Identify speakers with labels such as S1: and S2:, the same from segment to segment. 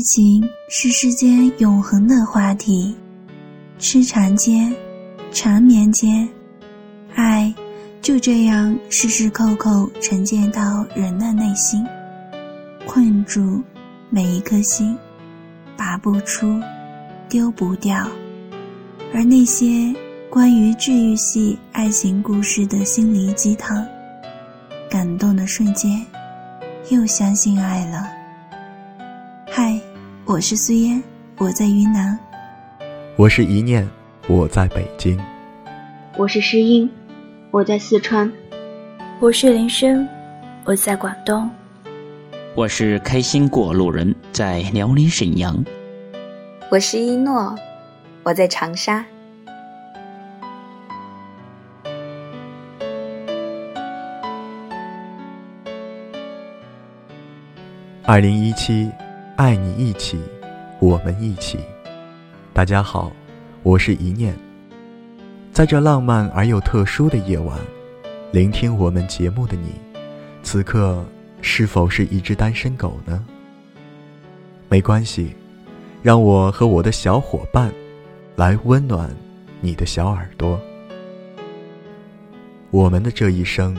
S1: 爱情是世间永恒的话题，痴缠间，缠绵间，爱就这样时时刻刻沉淀到人的内心，困住每一颗心，拔不出，丢不掉。而那些关于治愈系爱情故事的心灵鸡汤，感动的瞬间，又相信爱了。嗨，我是苏烟，我在云南。
S2: 我是一念，我在北京。
S3: 我是诗音，我在四川。
S4: 我是林深，我在广东。
S5: 我是开心过路人，在辽宁沈阳。
S6: 我是一诺，我在长沙。
S2: 二零一七。爱你一起，我们一起。大家好，我是一念。在这浪漫而又特殊的夜晚，聆听我们节目的你，此刻是否是一只单身狗呢？没关系，让我和我的小伙伴来温暖你的小耳朵。我们的这一生，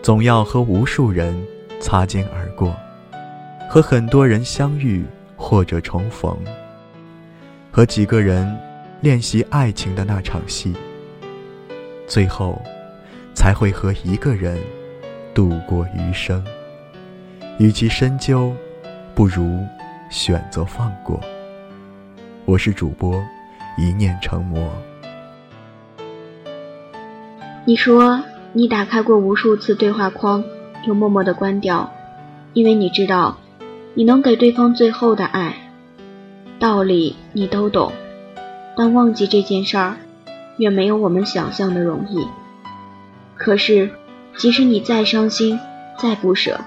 S2: 总要和无数人擦肩而。和很多人相遇或者重逢，和几个人练习爱情的那场戏，最后才会和一个人度过余生。与其深究，不如选择放过。我是主播，一念成魔。
S3: 你说你打开过无数次对话框，又默默的关掉，因为你知道。你能给对方最后的爱，道理你都懂，但忘记这件事儿，远没有我们想象的容易。可是，即使你再伤心、再不舍，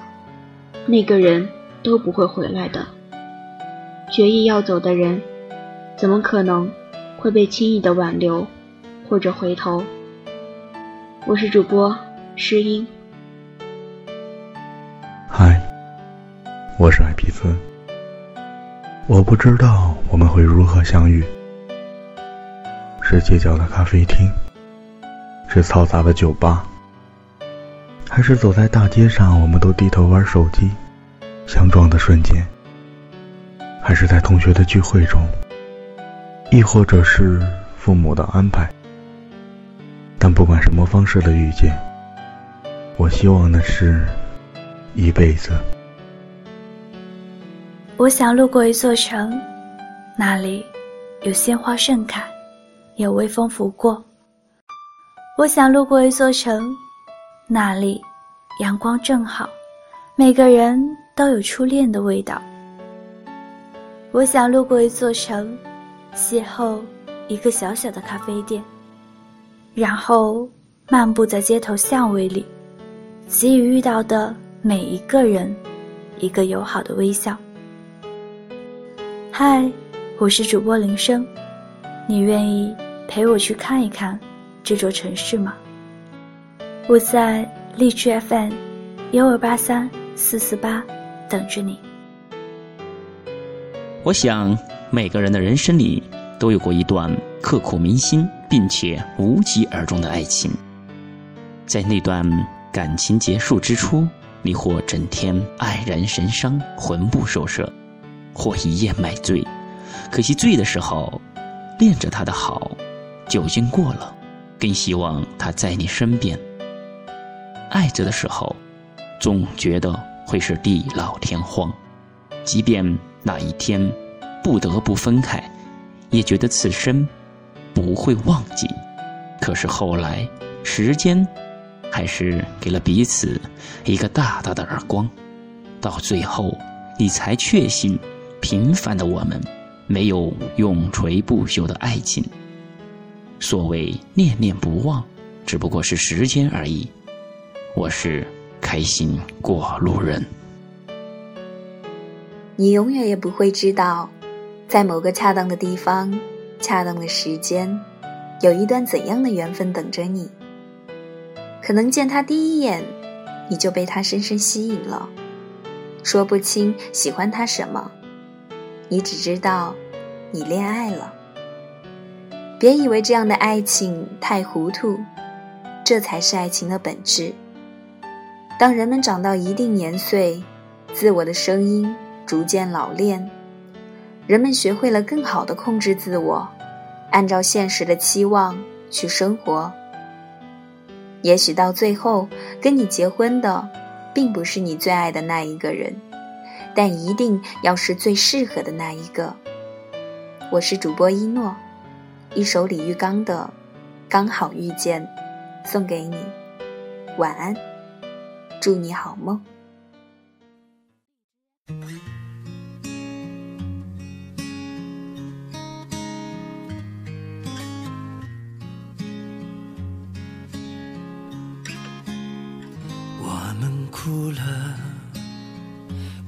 S3: 那个人都不会回来的。决意要走的人，怎么可能会被轻易的挽留或者回头？我是主播诗音。
S7: 我是艾皮斯，我不知道我们会如何相遇，是街角的咖啡厅，是嘈杂的酒吧，还是走在大街上，我们都低头玩手机，相撞的瞬间，还是在同学的聚会中，亦或者是父母的安排。但不管什么方式的遇见，我希望的是一辈子。
S4: 我想路过一座城，那里有鲜花盛开，有微风拂过。我想路过一座城，那里阳光正好，每个人都有初恋的味道。我想路过一座城，邂逅一个小小的咖啡店，然后漫步在街头巷尾里，给予遇到的每一个人一个友好的微笑。嗨，我是主播林生，你愿意陪我去看一看这座城市吗？我在荔枝 FM 幺二八三四四八等着你。
S5: 我想每个人的人生里都有过一段刻骨铭心并且无疾而终的爱情，在那段感情结束之初，你或整天黯然神伤，魂不守舍。或一夜买醉，可惜醉的时候，恋着他的好，酒精过了，更希望他在你身边。爱着的时候，总觉得会是地老天荒，即便那一天不得不分开，也觉得此生不会忘记。可是后来，时间还是给了彼此一个大大的耳光，到最后，你才确信。平凡的我们，没有永垂不朽的爱情。所谓念念不忘，只不过是时间而已。我是开心过路人。
S6: 你永远也不会知道，在某个恰当的地方、恰当的时间，有一段怎样的缘分等着你。可能见他第一眼，你就被他深深吸引了，说不清喜欢他什么。你只知道你恋爱了。别以为这样的爱情太糊涂，这才是爱情的本质。当人们长到一定年岁，自我的声音逐渐老练，人们学会了更好的控制自我，按照现实的期望去生活。也许到最后，跟你结婚的，并不是你最爱的那一个人，但一定要是最适合的那一个。我是主播一诺，一首李玉刚的《刚好遇见》，送给你，晚安，祝你好梦。
S8: 我们哭了，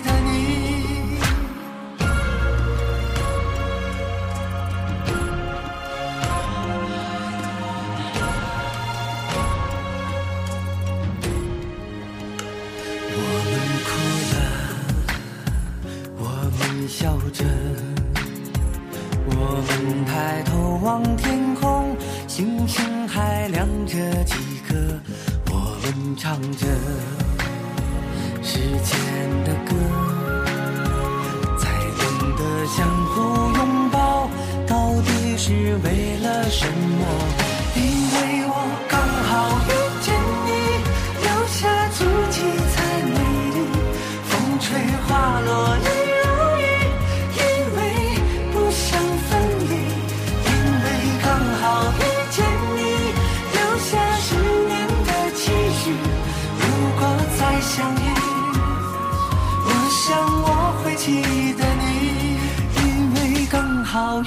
S8: 的你，我们哭了，我们笑着，我们抬头望天空，星星还亮着几颗，我们唱着。时间的歌，才懂得相互拥抱，到底是为了什么？因为我